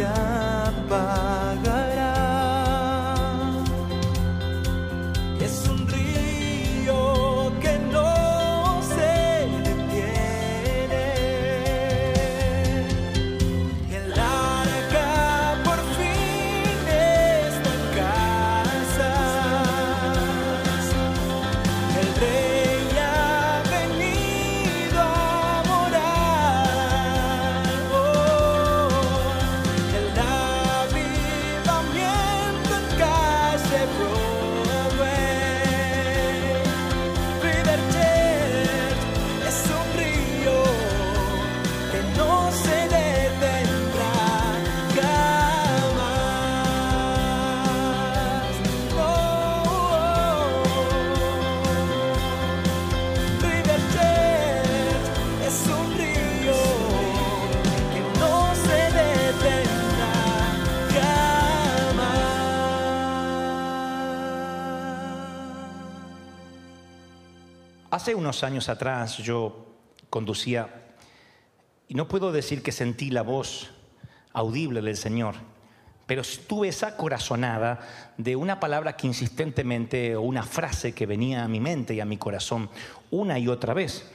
llama Hace unos años atrás yo conducía y no puedo decir que sentí la voz audible del Señor, pero tuve esa corazonada de una palabra que insistentemente o una frase que venía a mi mente y a mi corazón una y otra vez.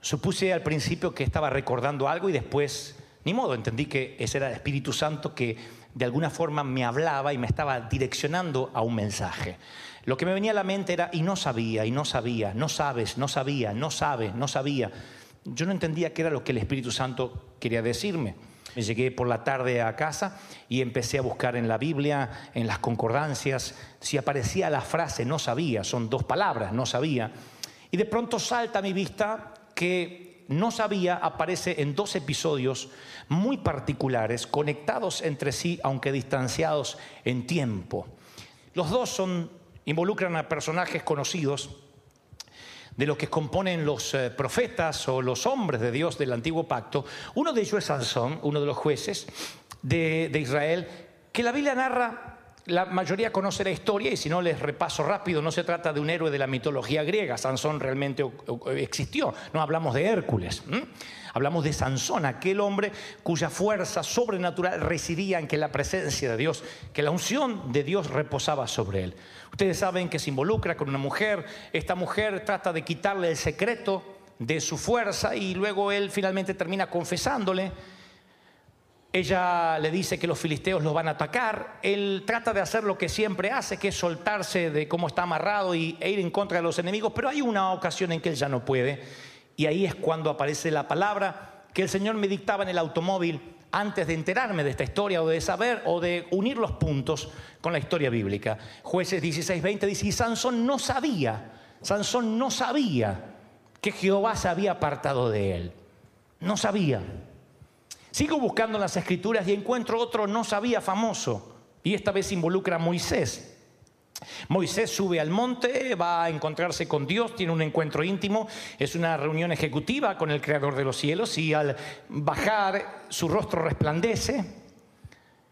Supuse al principio que estaba recordando algo y después, ni modo, entendí que ese era el Espíritu Santo que de alguna forma me hablaba y me estaba direccionando a un mensaje. Lo que me venía a la mente era, y no sabía, y no sabía, no sabes, no sabía, no sabes, no sabía. Yo no entendía qué era lo que el Espíritu Santo quería decirme. Me llegué por la tarde a casa y empecé a buscar en la Biblia, en las concordancias, si aparecía la frase no sabía, son dos palabras, no sabía. Y de pronto salta a mi vista que no sabía aparece en dos episodios muy particulares, conectados entre sí, aunque distanciados en tiempo. Los dos son, involucran a personajes conocidos de los que componen los eh, profetas o los hombres de Dios del antiguo pacto. Uno de ellos es Sansón, uno de los jueces de, de Israel, que la Biblia narra la mayoría conoce la historia y si no les repaso rápido, no se trata de un héroe de la mitología griega, Sansón realmente existió, no hablamos de Hércules, hablamos de Sansón, aquel hombre cuya fuerza sobrenatural residía en que la presencia de Dios, que la unción de Dios reposaba sobre él. Ustedes saben que se involucra con una mujer, esta mujer trata de quitarle el secreto de su fuerza y luego él finalmente termina confesándole. Ella le dice que los filisteos los van a atacar. Él trata de hacer lo que siempre hace, que es soltarse de cómo está amarrado y, e ir en contra de los enemigos, pero hay una ocasión en que él ya no puede. Y ahí es cuando aparece la palabra que el Señor me dictaba en el automóvil antes de enterarme de esta historia o de saber o de unir los puntos con la historia bíblica. Jueces 16:20 dice, y Sansón no sabía, Sansón no sabía que Jehová se había apartado de él. No sabía. Sigo buscando en las escrituras y encuentro otro no sabía famoso. Y esta vez involucra a Moisés. Moisés sube al monte, va a encontrarse con Dios, tiene un encuentro íntimo, es una reunión ejecutiva con el Creador de los cielos y al bajar su rostro resplandece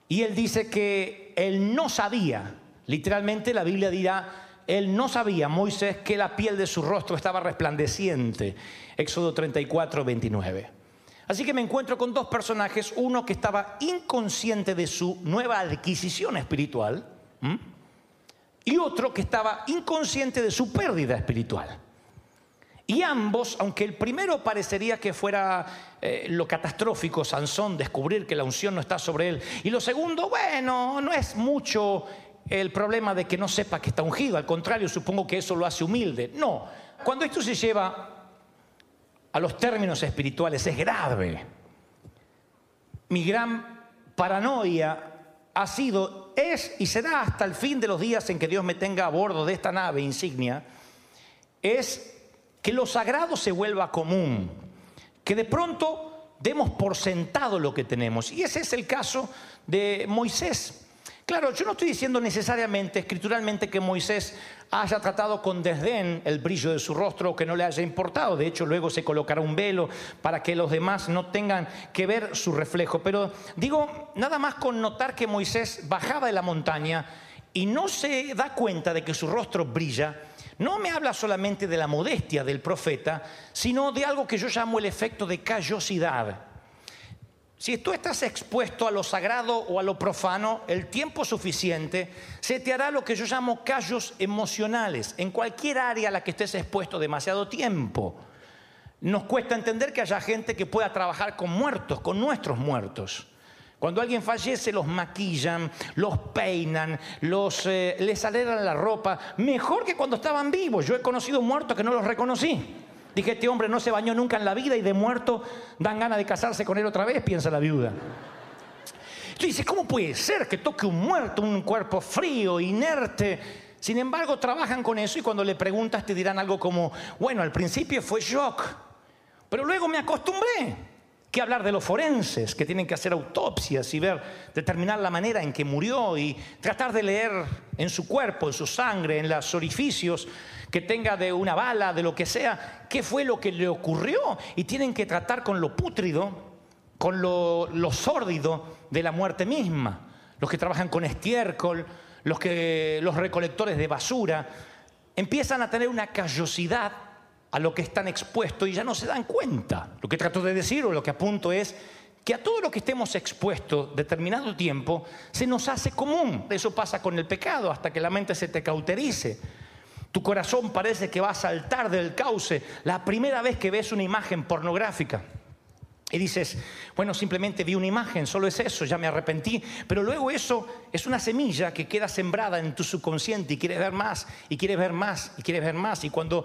y él dice que él no sabía, literalmente la Biblia dirá, él no sabía, Moisés, que la piel de su rostro estaba resplandeciente. Éxodo 34, 29. Así que me encuentro con dos personajes, uno que estaba inconsciente de su nueva adquisición espiritual ¿m? y otro que estaba inconsciente de su pérdida espiritual. Y ambos, aunque el primero parecería que fuera eh, lo catastrófico, Sansón, descubrir que la unción no está sobre él, y lo segundo, bueno, no es mucho el problema de que no sepa que está ungido, al contrario, supongo que eso lo hace humilde. No, cuando esto se lleva a los términos espirituales es grave. Mi gran paranoia ha sido, es y será hasta el fin de los días en que Dios me tenga a bordo de esta nave insignia, es que lo sagrado se vuelva común, que de pronto demos por sentado lo que tenemos. Y ese es el caso de Moisés. Claro, yo no estoy diciendo necesariamente, escrituralmente, que Moisés haya tratado con desdén el brillo de su rostro o que no le haya importado. De hecho, luego se colocará un velo para que los demás no tengan que ver su reflejo. Pero digo, nada más con notar que Moisés bajaba de la montaña y no se da cuenta de que su rostro brilla, no me habla solamente de la modestia del profeta, sino de algo que yo llamo el efecto de callosidad. Si tú estás expuesto a lo sagrado o a lo profano, el tiempo suficiente se te hará lo que yo llamo callos emocionales en cualquier área a la que estés expuesto demasiado tiempo. Nos cuesta entender que haya gente que pueda trabajar con muertos, con nuestros muertos. Cuando alguien fallece los maquillan, los peinan, los, eh, les alegran la ropa, mejor que cuando estaban vivos. Yo he conocido muertos que no los reconocí. Dije, este hombre no se bañó nunca en la vida y de muerto dan ganas de casarse con él otra vez, piensa la viuda. Tú dices, ¿cómo puede ser que toque un muerto, un cuerpo frío, inerte? Sin embargo, trabajan con eso y cuando le preguntas te dirán algo como, bueno, al principio fue shock, pero luego me acostumbré. ¿Qué hablar de los forenses que tienen que hacer autopsias y ver, determinar la manera en que murió y tratar de leer en su cuerpo, en su sangre, en los orificios que tenga de una bala, de lo que sea, qué fue lo que le ocurrió? Y tienen que tratar con lo pútrido, con lo, lo sórdido de la muerte misma. Los que trabajan con estiércol, los, que, los recolectores de basura, empiezan a tener una callosidad a lo que están expuestos y ya no se dan cuenta. Lo que trato de decir o lo que apunto es que a todo lo que estemos expuestos determinado tiempo se nos hace común. Eso pasa con el pecado hasta que la mente se te cauterice. Tu corazón parece que va a saltar del cauce la primera vez que ves una imagen pornográfica. Y dices, bueno, simplemente vi una imagen, solo es eso, ya me arrepentí. Pero luego eso es una semilla que queda sembrada en tu subconsciente y quieres ver más, y quieres ver más, y quieres ver más. Y cuando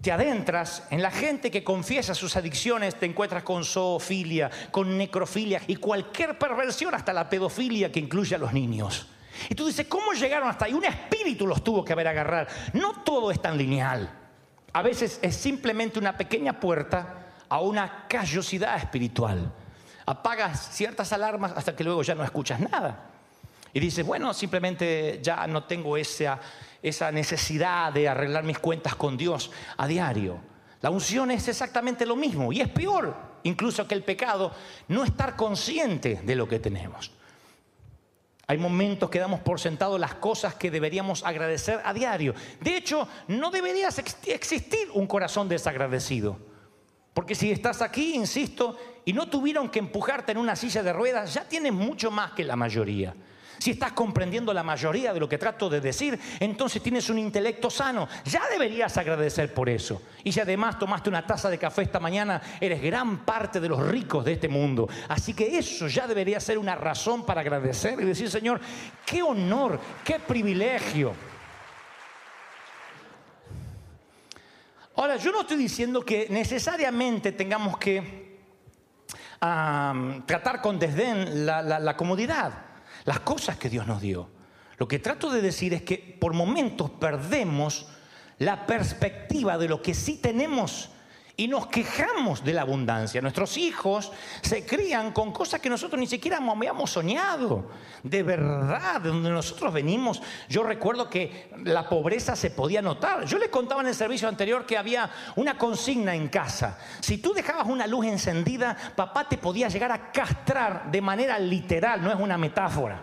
te adentras en la gente que confiesa sus adicciones, te encuentras con zoofilia, con necrofilia y cualquier perversión, hasta la pedofilia que incluye a los niños. Y tú dices, ¿cómo llegaron hasta ahí? Un espíritu los tuvo que haber agarrar. No todo es tan lineal. A veces es simplemente una pequeña puerta a una callosidad espiritual. Apagas ciertas alarmas hasta que luego ya no escuchas nada. Y dices, bueno, simplemente ya no tengo esa esa necesidad de arreglar mis cuentas con Dios a diario. La unción es exactamente lo mismo y es peor incluso que el pecado no estar consciente de lo que tenemos. Hay momentos que damos por sentado las cosas que deberíamos agradecer a diario. De hecho, no debería existir un corazón desagradecido. Porque si estás aquí, insisto, y no tuvieron que empujarte en una silla de ruedas, ya tienes mucho más que la mayoría. Si estás comprendiendo la mayoría de lo que trato de decir, entonces tienes un intelecto sano. Ya deberías agradecer por eso. Y si además tomaste una taza de café esta mañana, eres gran parte de los ricos de este mundo. Así que eso ya debería ser una razón para agradecer y decir, Señor, qué honor, qué privilegio. Ahora, yo no estoy diciendo que necesariamente tengamos que tratar con desdén la comodidad las cosas que Dios nos dio. Lo que trato de decir es que por momentos perdemos la perspectiva de lo que sí tenemos y nos quejamos de la abundancia. Nuestros hijos se crían con cosas que nosotros ni siquiera habíamos soñado. De verdad, de donde nosotros venimos, yo recuerdo que la pobreza se podía notar. Yo les contaba en el servicio anterior que había una consigna en casa. Si tú dejabas una luz encendida, papá te podía llegar a castrar de manera literal, no es una metáfora.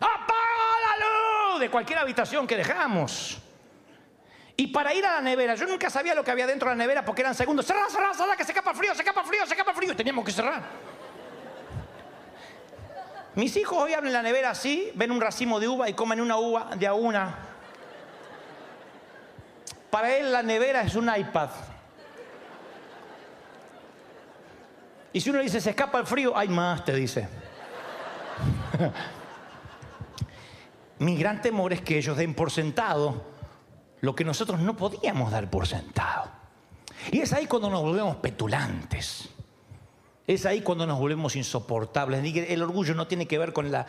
¡Apaga la luz! De cualquier habitación que dejamos. Y para ir a la nevera, yo nunca sabía lo que había dentro de la nevera porque eran segundos. Cerra, cerra, cerra, que se escapa frío, se escapa frío, se escapa frío. Y teníamos que cerrar. Mis hijos hoy abren la nevera así, ven un racimo de uva y comen una uva de a una. Para él la nevera es un iPad. Y si uno dice, se escapa el frío, hay más, te dice. Mi gran temor es que ellos den por sentado lo que nosotros no podíamos dar por sentado. Y es ahí cuando nos volvemos petulantes. Es ahí cuando nos volvemos insoportables. El orgullo no tiene que ver con la,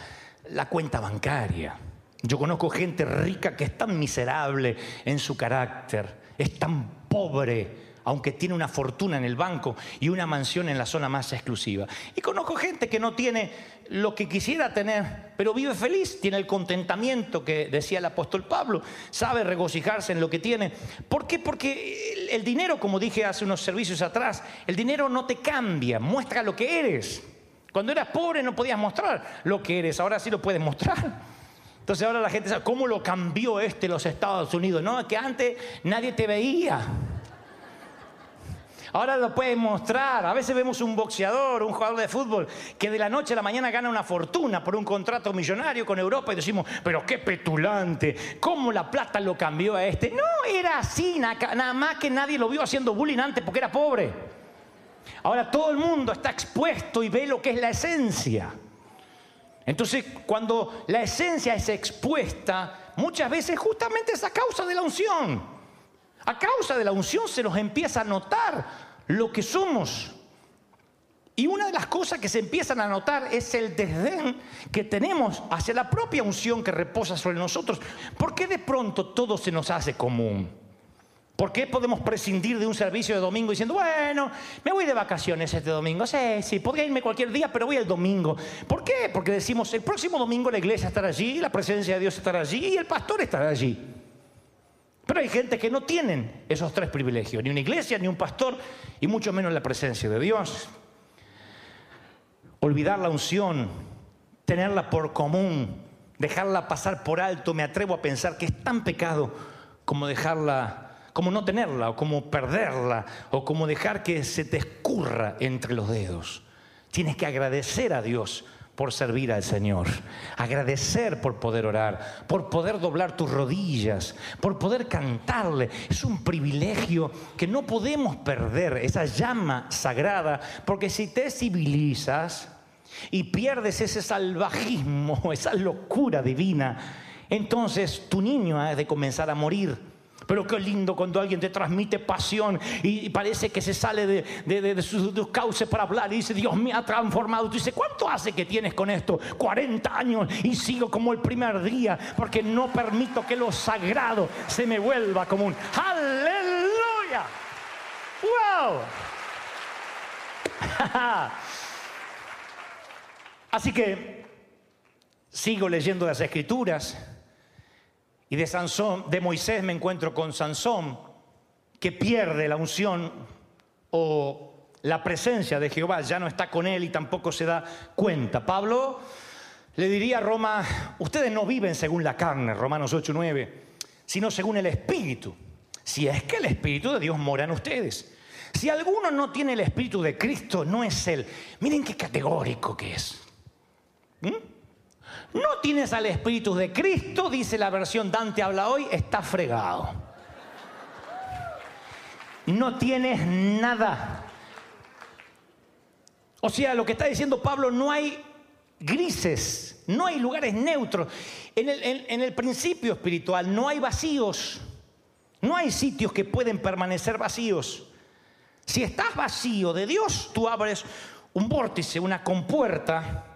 cuenta bancaria. Yo conozco gente rica que es tan miserable en su carácter, es tan pobre aunque tiene una fortuna en el banco y una mansión en la zona más exclusiva. Y conozco gente que no tiene lo que quisiera tener, pero vive feliz, tiene el contentamiento que decía el apóstol Pablo, sabe regocijarse en lo que tiene. ¿Por qué? Porque el dinero, como dije hace unos servicios atrás, el dinero no te cambia, muestra lo que eres. Cuando eras pobre no podías mostrar lo que eres, ahora sí lo puedes mostrar. Entonces ahora la gente sabe, ¿cómo lo cambió este los Estados Unidos? No, que antes nadie te veía. Ahora lo pueden mostrar. A veces vemos un boxeador, un jugador de fútbol, que de la noche a la mañana gana una fortuna por un contrato millonario con Europa y decimos, pero qué petulante, cómo la plata lo cambió a este. No, era así, nada más que nadie lo vio haciendo bullying antes porque era pobre. Ahora todo el mundo está expuesto y ve lo que es la esencia. Entonces, cuando la esencia es expuesta, muchas veces justamente es a causa de la unción. A causa de la unción se nos empieza a notar lo que somos. Y una de las cosas que se empiezan a notar es el desdén que tenemos hacia la propia unción que reposa sobre nosotros. ¿Por qué de pronto todo se nos hace común? ¿Por qué podemos prescindir de un servicio de domingo diciendo, bueno, me voy de vacaciones este domingo? Sí, sí, podría irme cualquier día, pero voy el domingo. ¿Por qué? Porque decimos, el próximo domingo la iglesia estará allí, la presencia de Dios estará allí y el pastor estará allí. Pero hay gente que no tienen esos tres privilegios, ni una iglesia, ni un pastor, y mucho menos la presencia de Dios. Olvidar la unción, tenerla por común, dejarla pasar por alto, me atrevo a pensar que es tan pecado como dejarla como no tenerla, o como perderla, o como dejar que se te escurra entre los dedos. Tienes que agradecer a Dios por servir al Señor, agradecer por poder orar, por poder doblar tus rodillas, por poder cantarle. Es un privilegio que no podemos perder, esa llama sagrada, porque si te civilizas y pierdes ese salvajismo, esa locura divina, entonces tu niño ha de comenzar a morir pero qué lindo cuando alguien te transmite pasión y parece que se sale de, sus, cauces para hablar y dice, Dios me ha transformado. Tú dices, ¿cuánto hace que tienes con esto? 40 años y sigo como el primer día porque no permito que lo sagrado se me vuelva común. ¡Aleluya! ¡Wow! Así que sigo leyendo las escrituras y de Moisés me encuentro con Sansón, que pierde la unción o la presencia de Jehová, ya no está con él y tampoco se da cuenta. Pablo le diría a Roma, ustedes no viven según la carne, Romanos 8, 9, sino según el Espíritu. Si es que el Espíritu de Dios mora en ustedes. Si alguno no tiene el Espíritu de Cristo, no es Él. Miren qué categórico que es. ¿Mm? No tienes al Espíritu de Cristo, dice la versión Dante habla hoy, está fregado. No tienes nada. O sea, lo que está diciendo Pablo, no hay grises, no hay lugares neutros. En el, en el principio espiritual no hay vacíos, no hay sitios que pueden permanecer vacíos. Si estás vacío de Dios, tú abres un vórtice, una compuerta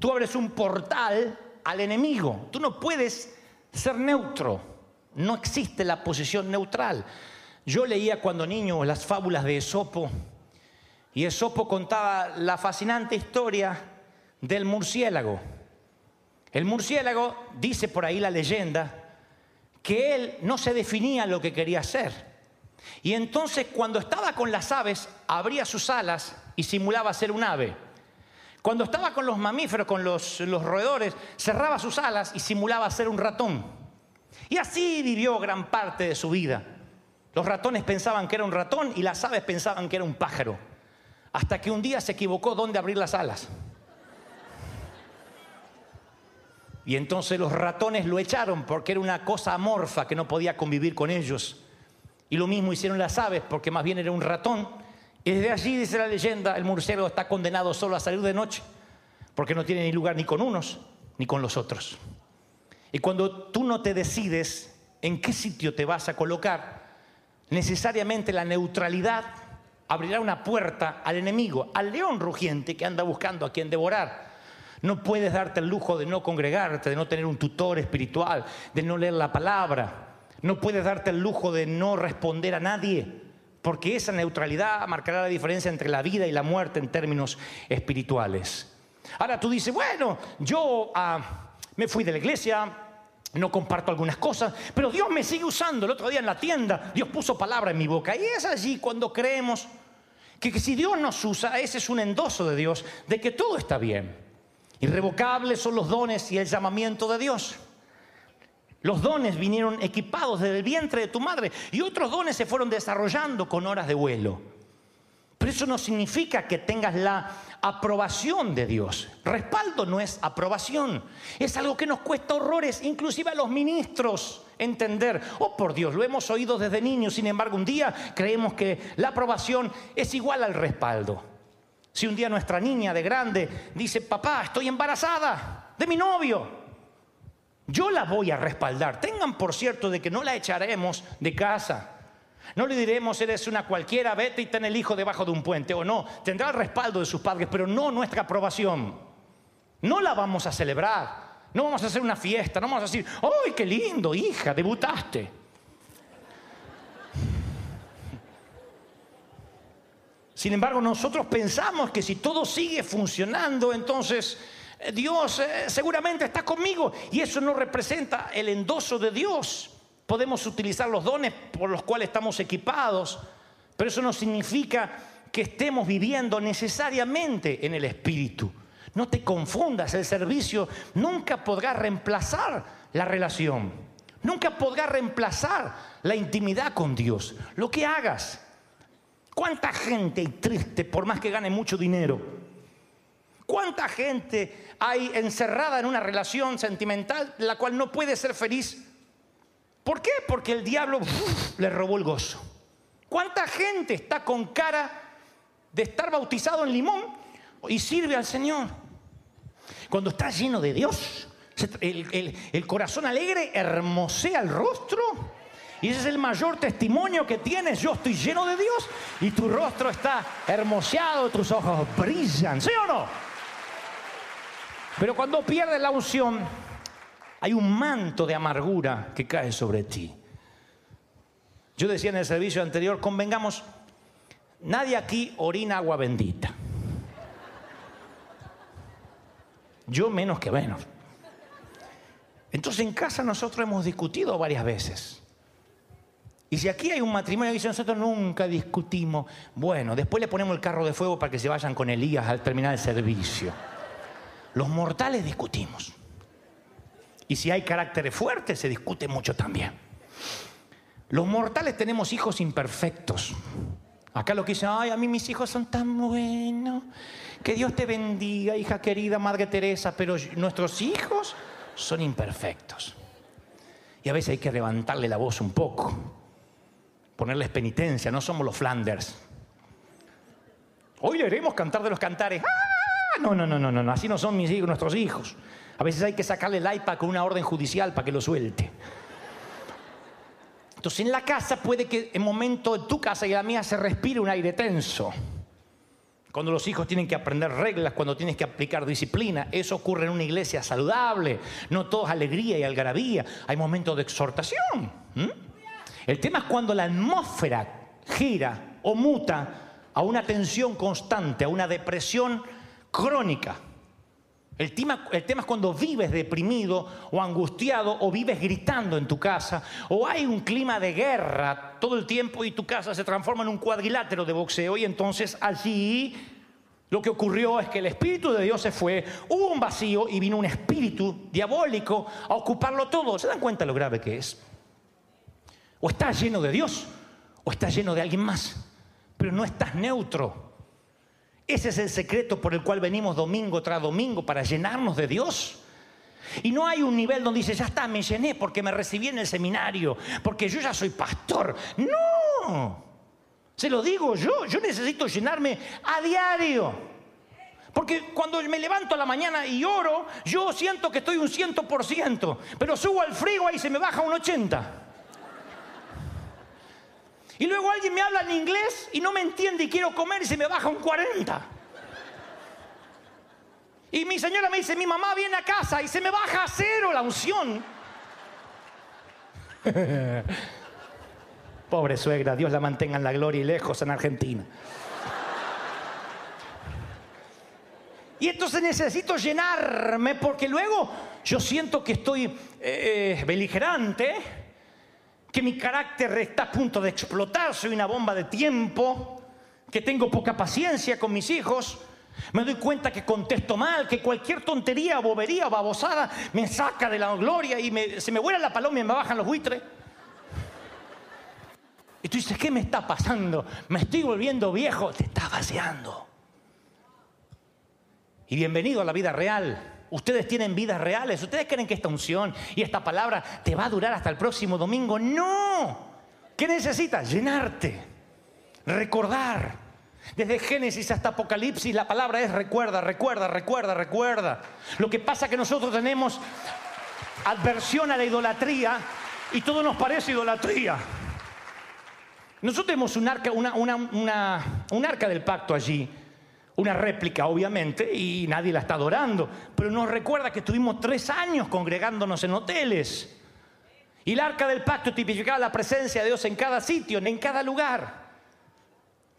Tú abres un portal al enemigo. Tú no puedes ser neutro. No existe la posición neutral. Yo leía cuando niño las fábulas de Esopo y Esopo contaba la fascinante historia del murciélago. El murciélago, dice por ahí la leyenda, que él no se definía lo que quería hacer. Y entonces cuando estaba con las aves, abría sus alas y simulaba ser un ave. Cuando estaba con los mamíferos, con los, roedores, cerraba sus alas y simulaba ser un ratón. Y así vivió gran parte de su vida. Los ratones pensaban que era un ratón y las aves pensaban que era un pájaro. Hasta que un día se equivocó dónde abrir las alas. Y entonces los ratones lo echaron porque era una cosa amorfa que no podía convivir con ellos. Y lo mismo hicieron las aves porque más bien era un ratón y desde allí, dice la leyenda, el murciélago está condenado solo a salir de noche, porque no tiene ni lugar ni con unos ni con los otros. Y cuando tú no te decides en qué sitio te vas a colocar, necesariamente la neutralidad abrirá una puerta al enemigo, al león rugiente que anda buscando a quien devorar. No puedes darte el lujo de no congregarte, de no tener un tutor espiritual, de no leer la palabra. No puedes darte el lujo de no responder a nadie porque esa neutralidad marcará la diferencia entre la vida y la muerte en términos espirituales. Ahora tú dices, bueno, yo ah, me fui de la iglesia, no comparto algunas cosas, pero Dios me sigue usando. El otro día en la tienda, Dios puso palabra en mi boca. Y es allí cuando creemos que, que si Dios nos usa, ese es un endoso de Dios, de que todo está bien. Irrevocables son los dones y el llamamiento de Dios. Los dones vinieron equipados desde el vientre de tu madre y otros dones se fueron desarrollando con horas de vuelo. Pero eso no significa que tengas la aprobación de Dios. Respaldo no es aprobación. Es algo que nos cuesta horrores, inclusive a los ministros, entender. Oh, por Dios, lo hemos oído desde niños. Sin embargo, un día creemos que la aprobación es igual al respaldo. Si un día nuestra niña de grande dice, papá, estoy embarazada de mi novio, yo la voy a respaldar. Tengan por cierto de que no la echaremos de casa. No le diremos, eres una cualquiera, vete y ten el hijo debajo de un puente. O no, tendrá el respaldo de sus padres, pero no nuestra aprobación. No la vamos a celebrar. No vamos a hacer una fiesta. No vamos a decir, ¡ay, qué lindo, hija, debutaste! Sin embargo, nosotros pensamos que si todo sigue funcionando, entonces Dios eh, seguramente está conmigo. Y eso no representa el endoso de Dios podemos utilizar los dones por los cuales estamos equipados, pero eso no significa que estemos viviendo necesariamente en el Espíritu. No te confundas, el servicio nunca podrá reemplazar la relación, nunca podrá reemplazar la intimidad con Dios. Lo que hagas, ¿cuánta gente hay triste por más que gane mucho dinero? ¿Cuánta gente hay encerrada en una relación sentimental la cual no puede ser feliz ¿Por qué? Porque el diablo le robó el gozo. ¿Cuánta gente está con cara de estar bautizado en limón y sirve al Señor? Cuando está lleno de Dios, el, el corazón alegre hermosea el rostro. Y ese es el mayor testimonio que tienes. Yo estoy lleno de Dios y tu rostro está hermoseado, tus ojos brillan. ¿Sí o no? Pero cuando pierdes la unción, hay un manto de amargura que cae sobre ti. Yo decía en el servicio anterior, convengamos, nadie aquí orina agua bendita. Yo menos que menos. Entonces en casa nosotros hemos discutido varias veces. Y si aquí hay un matrimonio que dice nosotros nunca discutimos, bueno, después le ponemos el carro de fuego para que se vayan con Elías al terminar el servicio. Los mortales discutimos. Y si hay caracteres fuertes, se discute mucho también. Los mortales tenemos hijos imperfectos. Acá lo que dicen, ay, a mí mis hijos son tan buenos. Que Dios te bendiga, hija querida, Madre Teresa, pero nuestros hijos son imperfectos. Y a veces hay que levantarle la voz un poco, ponerles penitencia, no somos los Flanders. Hoy le cantar de los cantares. ¡Ah! No, no, no, no, no, así no son mis hijos, nuestros hijos. A veces hay que sacarle el iPad con una orden judicial para que lo suelte. Entonces en la casa puede que en momento de tu casa y la mía se respire un aire tenso. Cuando los hijos tienen que aprender reglas, cuando tienes que aplicar disciplina, eso ocurre en una iglesia saludable. No todo es alegría y algarabía. Hay momentos de exhortación. El tema es cuando la atmósfera gira o muta a una tensión constante, a una depresión crónica. El tema, es cuando vives deprimido o angustiado o vives gritando en tu casa o hay un clima de guerra todo el tiempo y tu casa se transforma en un cuadrilátero de boxeo y entonces allí lo que ocurrió es que el Espíritu de Dios se fue, hubo un vacío y vino un espíritu diabólico a ocuparlo todo. ¿Se dan cuenta lo grave que es? O estás lleno de Dios o estás lleno de alguien más, pero no estás neutro. Ese es el secreto por el cual venimos domingo tras domingo para llenarnos de Dios. Y no hay un nivel donde dice, ya está, me llené porque me recibí en el seminario, porque yo ya soy pastor. No, se lo digo yo, yo necesito llenarme a diario. Porque cuando me levanto a la mañana y oro, yo siento que estoy un ciento por ciento, pero subo al frigo y se me baja un ochenta. Y luego alguien me habla en inglés y no me entiende y quiero comer y se me baja un 40. Y mi señora me dice, mi mamá viene a casa y se me baja a cero la unción. Pobre suegra, Dios la mantenga en la gloria y lejos en Argentina. Y entonces necesito llenarme porque luego yo siento que estoy eh, beligerante que mi carácter está a punto de explotar, soy una bomba de tiempo, que tengo poca paciencia con mis hijos, me doy cuenta que contesto mal, que cualquier tontería, bobería, babosada me saca de la gloria y se me vuela la paloma y me bajan los buitres. Y tú dices, ¿qué me está pasando? Me estoy volviendo viejo. Te estás vaciando. Y bienvenido a la vida real. Ustedes tienen vidas reales. ¿Ustedes creen que esta unción y esta palabra te va a durar hasta el próximo domingo? No. ¿Qué necesitas? Llenarte. Recordar. Desde Génesis hasta Apocalipsis la palabra es recuerda, recuerda, recuerda, recuerda. Lo que pasa es que nosotros tenemos adversión a la idolatría y todo nos parece idolatría. Nosotros tenemos un arca, una, un arca del pacto allí, una réplica obviamente, y nadie la está adorando, pero nos recuerda que estuvimos tres años congregándonos en hoteles. Y el arca del pacto tipificaba la presencia de Dios en cada sitio, en cada lugar.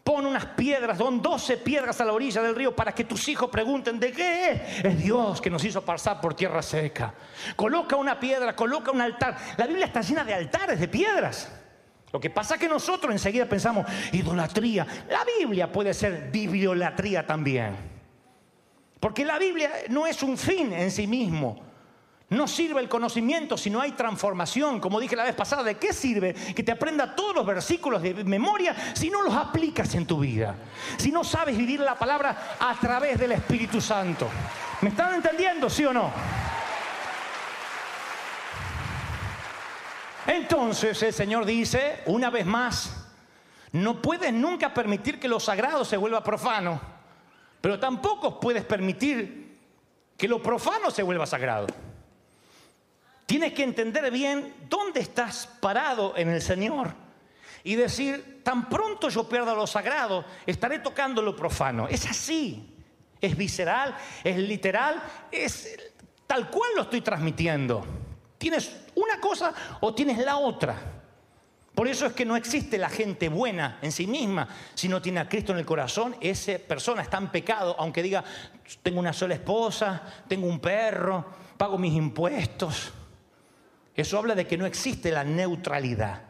Pon unas piedras, son 12 piedras a la orilla del río para que tus hijos pregunten de qué es. Es Dios que nos hizo pasar por tierra seca. Coloca una piedra, coloca un altar. La Biblia está llena de altares, de piedras. Lo que pasa es que nosotros enseguida pensamos, idolatría. La Biblia puede ser bibliolatría también. Porque la Biblia no es un fin en sí mismo. No sirve el conocimiento si no hay transformación. Como dije la vez pasada, ¿de qué sirve que te aprenda todos los versículos de memoria si no los aplicas en tu vida? Si no sabes vivir la palabra a través del Espíritu Santo. ¿Me están entendiendo, sí o no? Entonces el Señor dice, una vez más, no puedes nunca permitir que lo sagrado se vuelva profano, pero tampoco puedes permitir que lo profano se vuelva sagrado. Tienes que entender bien dónde estás parado en el Señor y decir, tan pronto yo pierda lo sagrado, estaré tocando lo profano. Es así, es visceral, es literal, es tal cual lo estoy transmitiendo. Tienes una cosa o tienes la otra. Por eso es que no existe la gente buena en sí misma. Si no tiene a Cristo en el corazón, esa persona está en pecado, aunque diga, tengo una sola esposa, tengo un perro, pago mis impuestos. Eso habla de que no existe la neutralidad.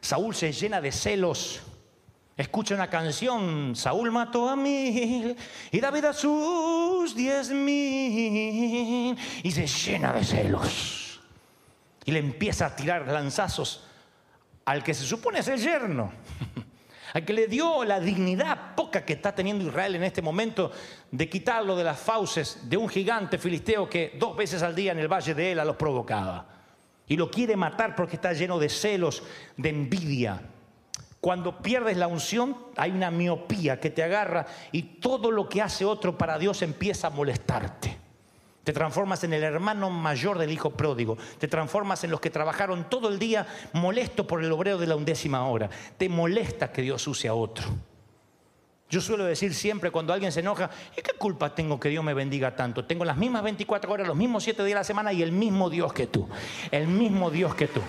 Saúl se llena de celos. Escucha una canción, Saúl mató a mil y David a sus diez mil y se llena de celos. Y le empieza a tirar lanzazos al que se supone es el yerno, al que le dio la dignidad poca que está teniendo Israel en este momento de quitarlo de las fauces de un gigante filisteo que dos veces al día en el valle de Ela los provocaba. Y lo quiere matar porque está lleno de celos, de envidia. Cuando pierdes la unción hay una miopía que te agarra y todo lo que hace otro para Dios empieza a molestarte. Te transformas en el hermano mayor del hijo pródigo. Te transformas en los que trabajaron todo el día molesto por el obrero de la undécima hora. Te molesta que Dios use a otro. Yo suelo decir siempre cuando alguien se enoja, ¿y qué culpa tengo que Dios me bendiga tanto? Tengo las mismas 24 horas, los mismos 7 días de la semana y el mismo Dios que tú. El mismo Dios que tú.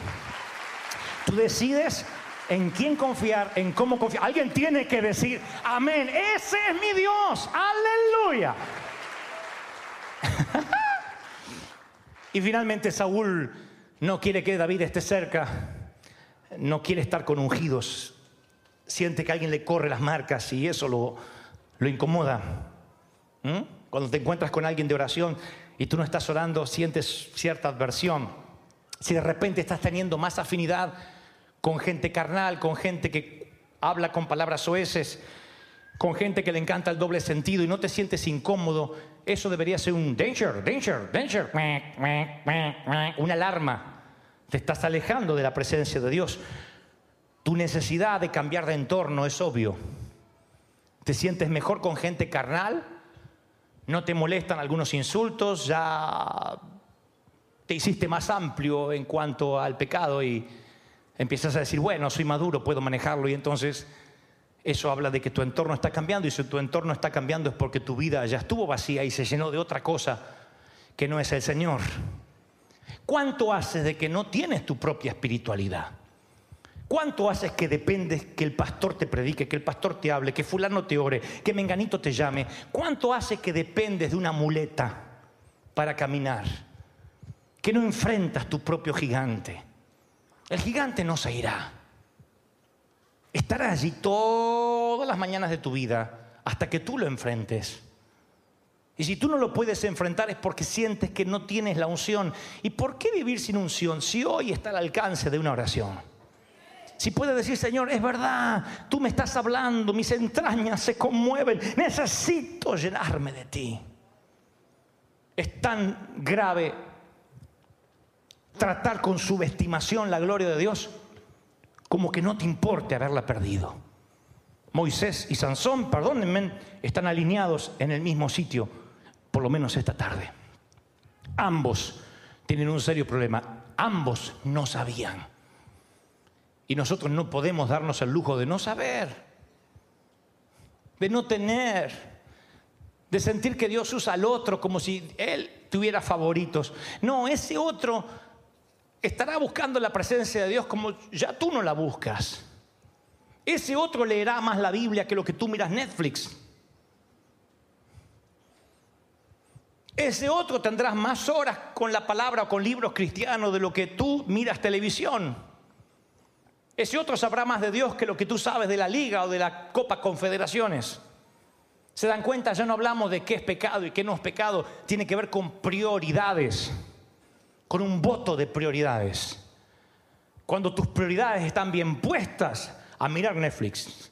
Tú decides en quién confiar, en cómo confiar. Alguien tiene que decir, amén, ese es mi Dios, aleluya. Y finalmente Saúl no quiere que David esté cerca, no quiere estar con ungidos, siente que alguien le corre las marcas y eso lo, lo incomoda. ¿Mm? Cuando te encuentras con alguien de oración y tú no estás orando, sientes cierta adversión. Si de repente estás teniendo más afinidad con gente carnal, con gente que habla con palabras soeces, con gente que le encanta el doble sentido y no te sientes incómodo, eso debería ser un danger, danger, danger, una alarma. Te estás alejando de la presencia de Dios. Tu necesidad de cambiar de entorno es obvio. Te sientes mejor con gente carnal, no te molestan algunos insultos, ya te hiciste más amplio en cuanto al pecado y empiezas a decir, bueno, soy maduro, puedo manejarlo y entonces eso habla de que tu entorno está cambiando y si tu entorno está cambiando es porque tu vida ya estuvo vacía y se llenó de otra cosa que no es el Señor. ¿Cuánto haces de que no tienes tu propia espiritualidad? ¿Cuánto haces que dependes que el pastor te predique, que el pastor te hable, que fulano te ore, que menganito te llame? ¿Cuánto hace que dependes de una muleta para caminar? Que no enfrentas tu propio gigante. El gigante no se irá. Estará allí todas las mañanas de tu vida hasta que tú lo enfrentes. Y si tú no lo puedes enfrentar es porque sientes que no tienes la unción. ¿Y por qué vivir sin unción si hoy está al alcance de una oración? Si puede decir, Señor, es verdad, tú me estás hablando, mis entrañas se conmueven, necesito llenarme de ti. Es tan grave tratar con subestimación la gloria de Dios como que no te importe haberla perdido. Moisés y Sansón, perdónenme, están alineados en el mismo sitio, por lo menos esta tarde. Ambos tienen un serio problema. Ambos no sabían. Y nosotros no podemos darnos el lujo de no saber, de no tener, de sentir que Dios usa al otro como si Él tuviera favoritos. No, ese otro estará buscando la presencia de Dios como ya tú no la buscas. Ese otro leerá más la Biblia que lo que tú miras Netflix. Ese otro tendrás más horas con la palabra o con libros cristianos de lo que tú miras televisión. Ese otro sabrá más de Dios que lo que tú sabes de la liga o de la Copa Confederaciones. ¿Se dan cuenta? Ya no hablamos de qué es pecado y qué no es pecado. Tiene que ver con prioridades, con un voto de prioridades. Cuando tus prioridades están bien puestas a mirar Netflix,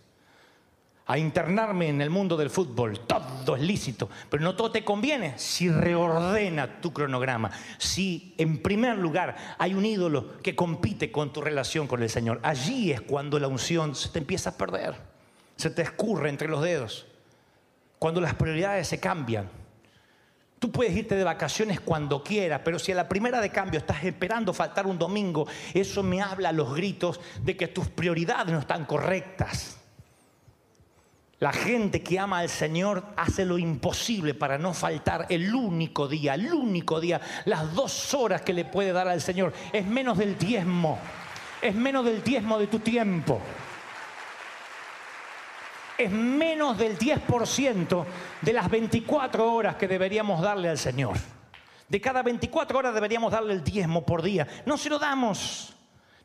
a internarme en el mundo del fútbol. Todo es lícito, pero no todo te conviene si reordena tu cronograma. Si en primer lugar hay un ídolo que compite con tu relación con el Señor, allí es cuando la unción se te empieza a perder, se te escurre entre los dedos, cuando las prioridades se cambian. Tú puedes irte de vacaciones cuando quieras, pero si a la primera de cambio estás esperando faltar un domingo, eso me habla a los gritos de que tus prioridades no están correctas. La gente que ama al Señor hace lo imposible para no faltar el único día, el único día, las dos horas que le puede dar al Señor. Es menos del diezmo, es menos del diezmo de tu tiempo. Es menos del 10% de las 24 horas que deberíamos darle al Señor. De cada 24 horas deberíamos darle el diezmo por día. No se lo damos.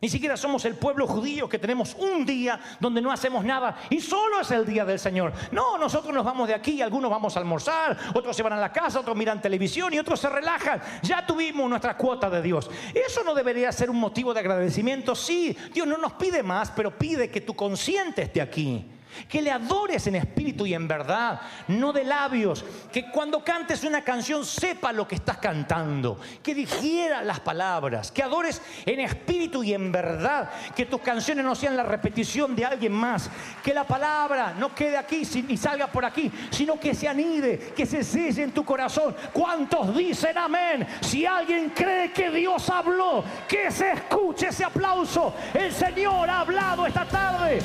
Ni siquiera somos el pueblo judío que tenemos un día donde no hacemos nada y solo es el día del Señor. No, nosotros nos vamos de aquí, algunos vamos a almorzar, otros se van a la casa, otros miran televisión y otros se relajan. Ya tuvimos nuestra cuota de Dios. Eso no debería ser un motivo de agradecimiento. Sí, Dios no nos pide más, pero pide que tu consciente esté aquí. Que le adores en espíritu y en verdad, no de labios. Que cuando cantes una canción sepa lo que estás cantando. Que digiera las palabras. Que adores en espíritu y en verdad. Que tus canciones no sean la repetición de alguien más. Que la palabra no quede aquí y salga por aquí, sino que se anide, que se selle en tu corazón. ¿Cuántos dicen amén? Si alguien cree que Dios habló, que se escuche ese aplauso. El Señor ha hablado esta tarde.